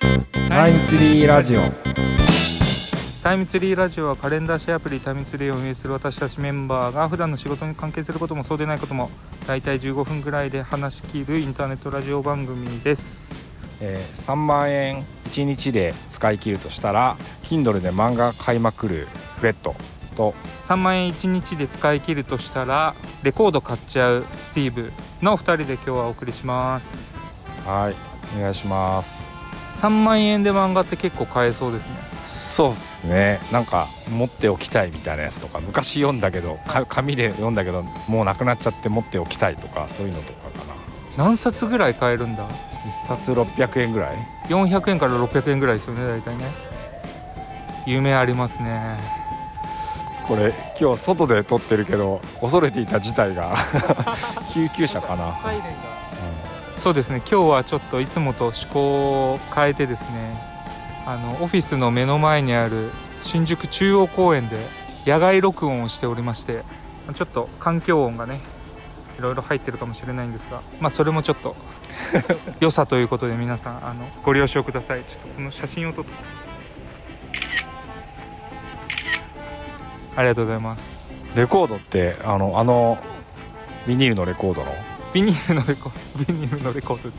タイムツリーラジオ。タイムツリーラジオはカレンダーシェアアプリタイムツリーを運営する私たちメンバーが普段の仕事に関係することもそうでないことも大体15分ぐらいで話し切るインターネットラジオ番組です。えー3万円1日で使い切るとしたら Kindle で漫画買いまくるフレットと。3万円1日で使い切るとしたらレコード買っちゃうスティーブの2人で今日はお送りします。はいお願いします3万円で漫画って結構買えそうですね。そうですね。なんか持っておきたいみたいなやつとか昔読んだけどか紙で読んだけどもうなくなっちゃって持っておきたいとかそういうのとかかな。何冊ぐらい買えるんだ？1冊600円ぐらい？400円から600円ぐらいですよね大体ね。夢ありますね。これ今日外で撮ってるけど恐れていた事態が。救急車かな、そうですね。今日はちょっといつもと趣向を変えてですねあのオフィスの目の前にある新宿中央公園で野外録音をしておりましてちょっと環境音がねいろいろ入ってるかもしれないんですがまあそれもちょっと 良さということで皆さんあのご了承ください。ちょっとこの写真を撮って。ありがとうございます。レコードってあのあのビニールのレコードの？ビニールのレコビニールのレコード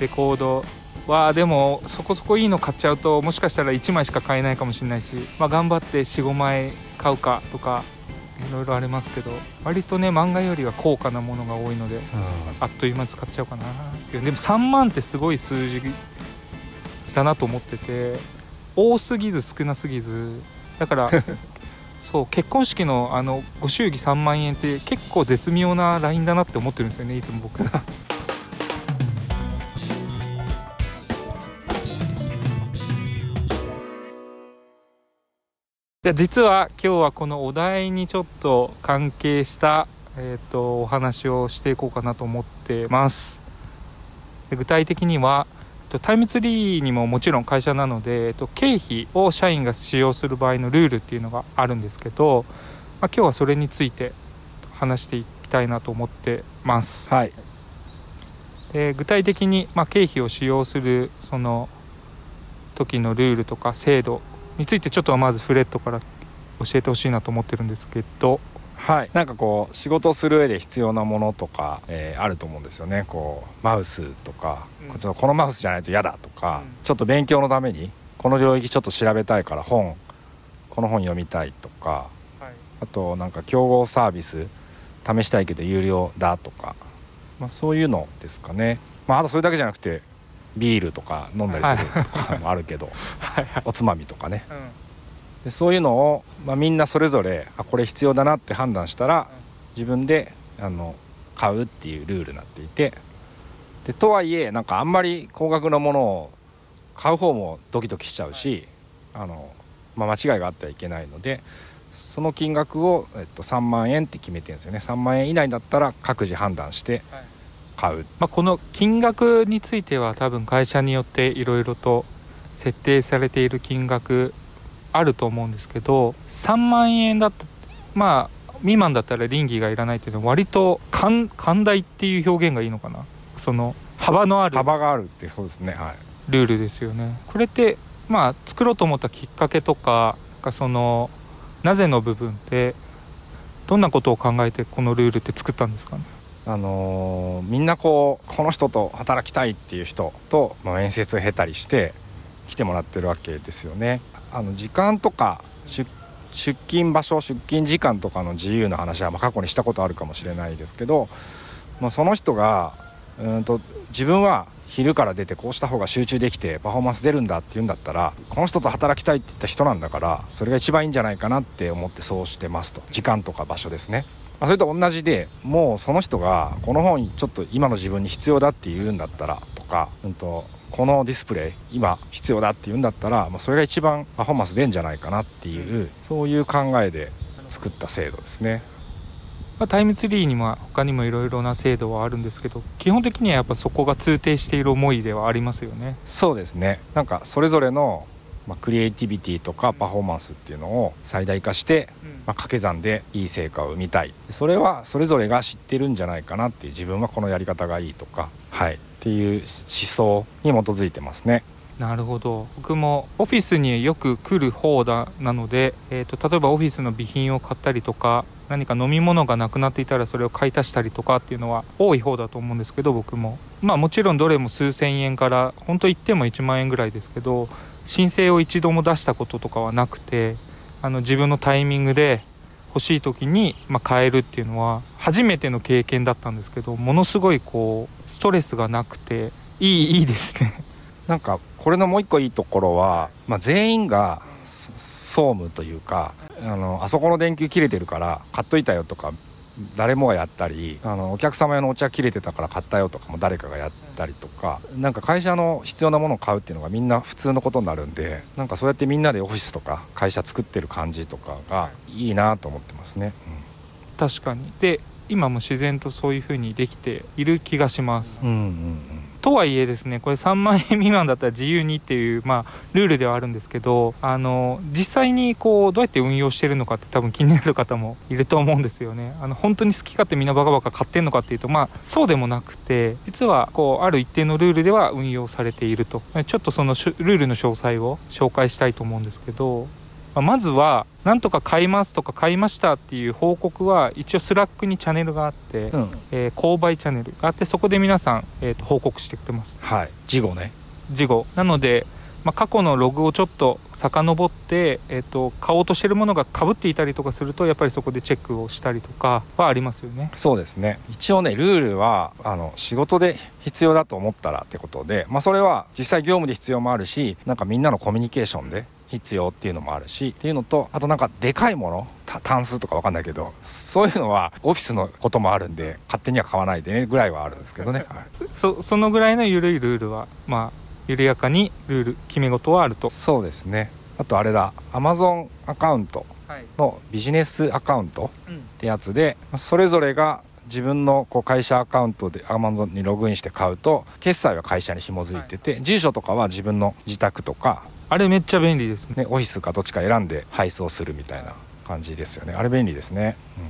レコードはでもそこそこいいの買っちゃうともしかしたら1枚しか買えないかもしれないし、まあ、頑張って45枚買うかとかいろいろありますけど割とね漫画よりは高価なものが多いのであっという間に使っちゃおうかなでも3万ってすごい数字だなと思ってて多すぎず少なすぎず。だから そう結婚式のあのご祝儀3万円って結構絶妙なラインだなって思ってるんですよねいつも僕 で実は今日はこのお題にちょっと関係した、えー、とお話をしていこうかなと思ってます。具体的にはタイムツリーにももちろん会社なので、えっと、経費を社員が使用する場合のルールっていうのがあるんですけど、まあ、今日はそれについて話していきたいなと思ってます。はい。で具体的に、まあ、経費を使用するその時のルールとか制度についてちょっとまずフレットから教えてほしいなと思ってるんですけどはい、なんかこう仕事をする上で必要なものとか、えーあると思うんですよね。こうマウスとか、うん。ちょっとこのマウスじゃないと嫌だとか、うん。ちょっと勉強のためにこの領域ちょっと調べたいから本この本読みたいとかはい。あとなんか競合サービス試したいけど有料だとか、まあ、そういうのですかね、まあ、あとそれだけじゃなくてビールとか飲んだりするとかもあるけど、おつまみとかねでそういうのを、まあ、みんなそれぞれあこれ必要だなって判断したら自分であの買うっていうルールになっていてでとはいえなんかあんまり高額なものを買う方もドキドキしちゃうし、あのまあ、間違いがあってはいけないのでその金額を、えっと、3万円って決めてるんですよね。3万円以内だったら各自判断して買う、まあ、この金額については多分会社によっていろいろと設定されている金額あると思うんですけど3万円だったまあ未満だったら倫理がいらないっていうのは割と寛寛大っていう表現がいいのかな。その幅のある幅があるってそうですね。はい。ルールですよね。これってまあ作ろうと思ったきっかけとかかそのなぜの部分ってどんなことを考えてこのルールって作ったんですかね？あのーみんなこうこの人と働きたいっていう人と、まあ、面接を経たりして来てもらってるわけですよね。あの時間とか出勤場所出勤時間とかの自由な話はまあ過去にしたことあるかもしれないですけど、まあ、その人がうんと自分は昼から出てこうした方が集中できてパフォーマンス出るんだって言うんだったらこの人と働きたいって言った人なんだからそれが一番いいんじゃないかなって思ってそうしてますと時間とか場所ですね。まあ、それと同じでもうその人がこの本ちょっと今の自分に必要だって言うんだったらとか、うん、とこのディスプレイ今必要だって言うんだったら、まあ、それが一番パフォーマンス出るんじゃないかなっていうそういう考えで作った制度ですね。まあ、タイムツリーにも他にもいろいろな制度はあるんですけど基本的にはやっぱそこが通底している思いではありますよね。そうですね。なんかそれぞれの、まあ、クリエイティビティとかパフォーマンスっていうのを最大化して、まあ、掛け算でいい成果を生みたい。それはそれぞれが知ってるんじゃないかなっていう自分はこのやり方がいいとかはい。っていう思想に基づいてますね。なるほど。僕もオフィスによく来る方だなので、えーと、例えばオフィスの備品を買ったりとか何か飲み物がなくなっていたらそれを買い足したりとかっていうのは多い方だと思うんですけど僕も。まあもちろんどれも数千円から本当言っても1万円ぐらいですけど申請を一度も出したこととかはなくてあの自分のタイミングで欲しい時に、まあ、買えるっていうのは初めての経験だったんですけどものすごいこうストレスがなくていいいいですね。なんかこれのもう一個いいところは、まあ、全員が総務というかあのあそこの電球切れてるから買っといたよとか誰もがやったりあのお客様用のお茶切れてたから買ったよとかも誰かがやったりとかなんか会社の必要なものを買うっていうのがみんな普通のことになるんでなんかそうやってみんなでオフィスとか会社作ってる感じとかがいいなと思ってますね。うん、確かにで今も自然とそういうふうにできている気がします。うんうんうんとはいえですねこれ3万円未満だったら自由にっていう、まあ、ルールではあるんですけどあの実際にこうどうやって運用してるのかって多分気になる方もいると思うんですよね。あの本当に好き勝手みんなバカバカ買ってんのかっていうとまあそうでもなくて実はこうある一定のルールでは運用されていると。ちょっとそのルールの詳細を紹介したいと思うんですけど。まずはなんとか買いますとか買いましたっていう報告は一応スラックにチャンネルがあって、うん、えー、購買チャンネルがあってそこで皆さん、えーと、報告してくれます。はい。事後ね。事後。なので、まあ、過去のログをちょっと遡って、えーと、買おうとしてるものがかぶっていたりとかするとやっぱりそこでチェックをしたりとかはありますよね。そうですね。一応ねルールはあの仕事で必要だと思ったらってことで、まあ、それは実際業務で必要もあるしなんかみんなのコミュニケーションで必要っていうのもあるしっていうのとあとなんかでかいもの単数とか分かんないけどそういうのはオフィスのこともあるんで勝手には買わないでねぐらいはあるんですけどね、はい、そそのぐらいの緩いルールはまあ緩やかにルール決め事はあると。そうですね。あとあれだアマゾンアカウントのビジネスアカウントってやつで、それぞれが自分のこう会社アカウントでアマゾンにログインして買うと決済は会社に紐づいてて、はい、住所とかは自分の自宅とかあれめっちゃ便利ですね。オフィスかどっちか選んで配送するみたいな感じですよね。あれ便利ですね、う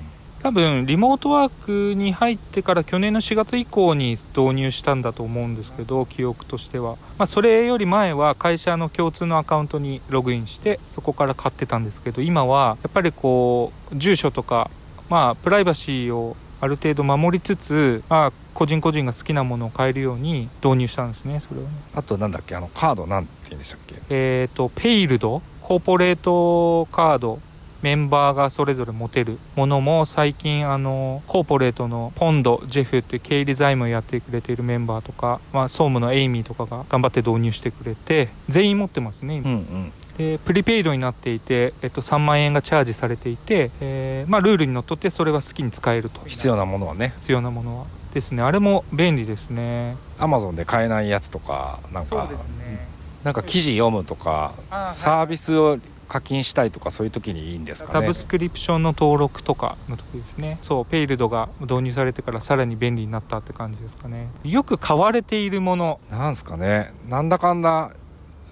ん、多分リモートワークに入ってから去年の4月以降に導入したんだと思うんですけど記憶としては、まあ、それより前は会社の共通のアカウントにログインしてそこから買ってたんですけど今はやっぱりこう住所とかまあプライバシーをある程度守りつつ、まあ、個人個人が好きなものを買えるように導入したんですねそれをね。あとなんだっけあのカードなんて言うんでしたっけ？えっ、ー、とペイルド？コーポレートカード？メンバーがそれぞれ持てるものも最近あのコーポレートのポンドジェフっていう経理財務をやってくれているメンバーとか、まあ、総務のエイミーとかが頑張って導入してくれて全員持ってますね、うんうん、でプリペイドになっていて、えっと、3万円がチャージされていて、えーまあ、ルールにのっとってそれは好きに使えると。必要なものはね。必要なものはですね。あれも便利ですね。アマゾンで買えないやつとかなんか、ね、なんか記事読むとかサービスを課金したいとかそういう時にいいんですかね。サブスクリプションの登録とかの時ですね。そうペイルドが導入されてからさらに便利になったって感じですかね。よく買われているもの。なんすかね。なんだかんだ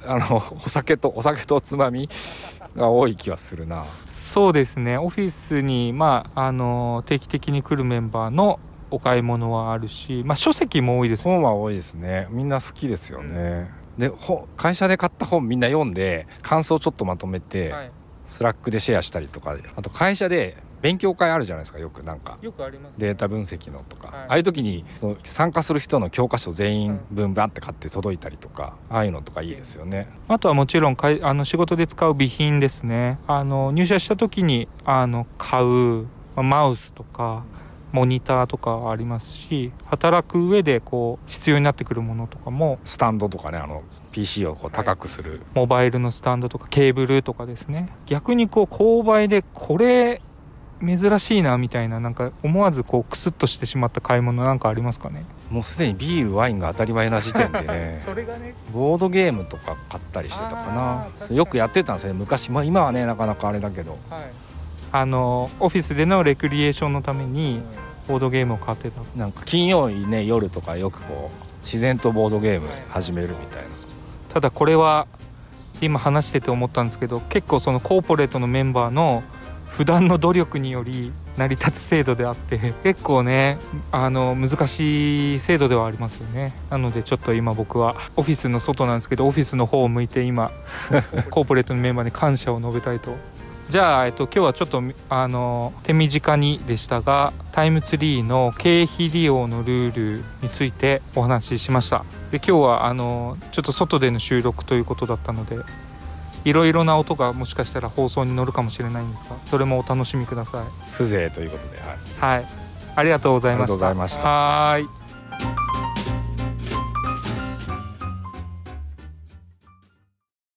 あのお酒とお酒とおつまみが多い気はするな。そうですね。オフィスに、まあ、あの定期的に来るメンバーのお買い物はあるし、まあ、書籍も多いです。本は多いですね。みんな好きですよね、うん、で会社で買った本みんな読んで感想ちょっとまとめて、はい、スラックでシェアしたりとかあと会社で勉強会あるじゃないですかよくなんか。よくあります、データ分析のとか、はい、ああいう時にその参加する人の教科書全員分バって買って届いたりとか、ああいうのとかいいですよね。あとはもちろんかいあの仕事で使う備品ですね。あの入社した時にあの買うマウスとかモニターとかありますし働く上でこう必要になってくるものとかもスタンドとかねあの PC をこう高くする、はい、モバイルのスタンドとかケーブルとかですね。逆にこう購買でこれ珍しいなみたいななんか思わずこうクスッとしてしまった買い物なんかありますかね？もうすでにビールワインが当たり前な時点でね。それがね。ボードゲームとか買ったりしてたかな。よくやってたんですよね。昔、まあ、今はねなかなかあれだけど、はい、あのオフィスでのレクリエーションのためにボードゲームを買ってた。なんか金曜日ね夜とかよくこう自然とボードゲーム始めるみたいな、ただこれは今話してて思ったんですけど結構そのコーポレートのメンバーの普段の努力により成り立つ制度であって 結構ねあの難しい制度ではありますよね。なのでちょっと今僕はオフィスの外なんですけどオフィスの方を向いて今 コーポレートのメンバーに感謝を述べたいと。じゃあ、えっと、今日はちょっとあの手短にでしたがタイムツリーの経費利用のルールについてお話ししました。で今日はあのちょっと外での収録ということだったのでいろいろな音がもしかしたら放送に乗るかもしれないんですがそれもお楽しみください。風情ということではい。はい。ありがとうございました。ありがとうございました。はーい